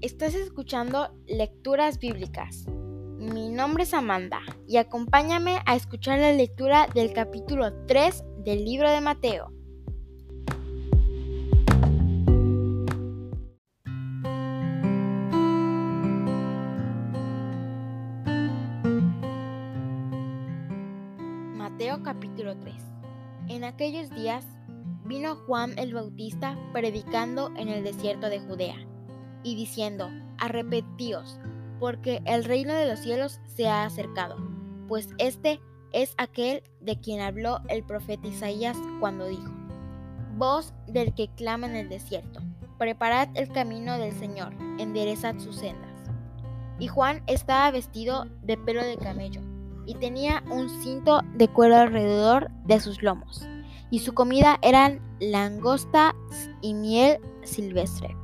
Estás escuchando Lecturas Bíblicas. Mi nombre es Amanda y acompáñame a escuchar la lectura del capítulo 3 del libro de Mateo. Mateo capítulo 3 En aquellos días vino Juan el Bautista predicando en el desierto de Judea y diciendo, arrepentíos, porque el reino de los cielos se ha acercado, pues este es aquel de quien habló el profeta Isaías cuando dijo, Voz del que clama en el desierto, preparad el camino del Señor, enderezad sus sendas. Y Juan estaba vestido de pelo de camello, y tenía un cinto de cuero alrededor de sus lomos, y su comida eran langostas y miel silvestre.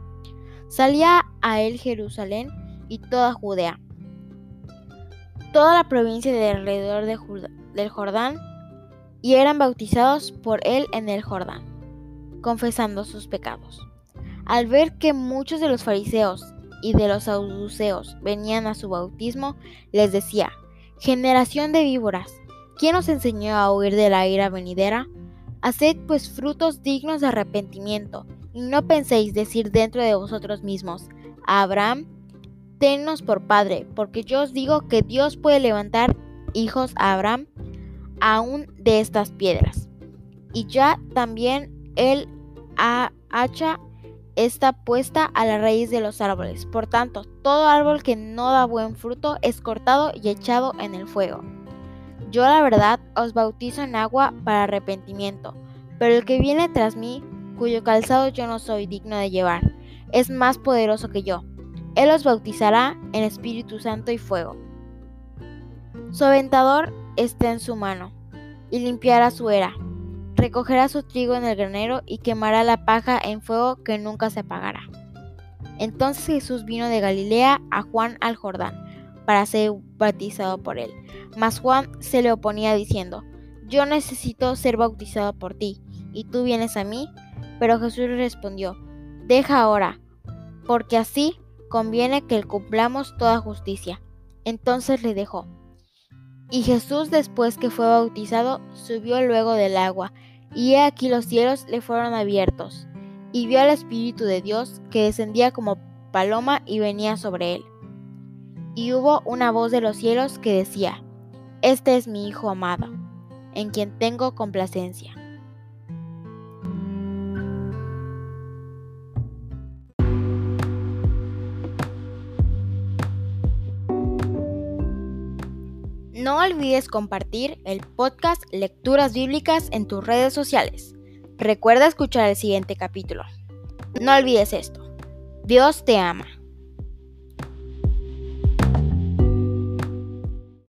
Salía a él Jerusalén y toda Judea, toda la provincia de alrededor del Jordán, y eran bautizados por él en el Jordán, confesando sus pecados. Al ver que muchos de los fariseos y de los saduceos venían a su bautismo, les decía, generación de víboras, ¿quién os enseñó a huir de la ira venidera? Haced pues frutos dignos de arrepentimiento no penséis decir dentro de vosotros mismos, Abraham, tennos por padre, porque yo os digo que Dios puede levantar hijos a Abraham aún de estas piedras. Y ya también el hacha está puesta a la raíz de los árboles. Por tanto, todo árbol que no da buen fruto es cortado y echado en el fuego. Yo la verdad os bautizo en agua para arrepentimiento, pero el que viene tras mí cuyo calzado yo no soy digno de llevar, es más poderoso que yo. Él os bautizará en Espíritu Santo y fuego. Su aventador está en su mano, y limpiará su era. Recogerá su trigo en el granero y quemará la paja en fuego que nunca se apagará. Entonces Jesús vino de Galilea a Juan al Jordán para ser bautizado por él. Mas Juan se le oponía diciendo, Yo necesito ser bautizado por ti, y tú vienes a mí. Pero Jesús respondió, Deja ahora, porque así conviene que cumplamos toda justicia. Entonces le dejó. Y Jesús después que fue bautizado, subió luego del agua, y he aquí los cielos le fueron abiertos, y vio al Espíritu de Dios que descendía como paloma y venía sobre él. Y hubo una voz de los cielos que decía, Este es mi Hijo amado, en quien tengo complacencia. No olvides compartir el podcast Lecturas Bíblicas en tus redes sociales. Recuerda escuchar el siguiente capítulo. No olvides esto. Dios te ama.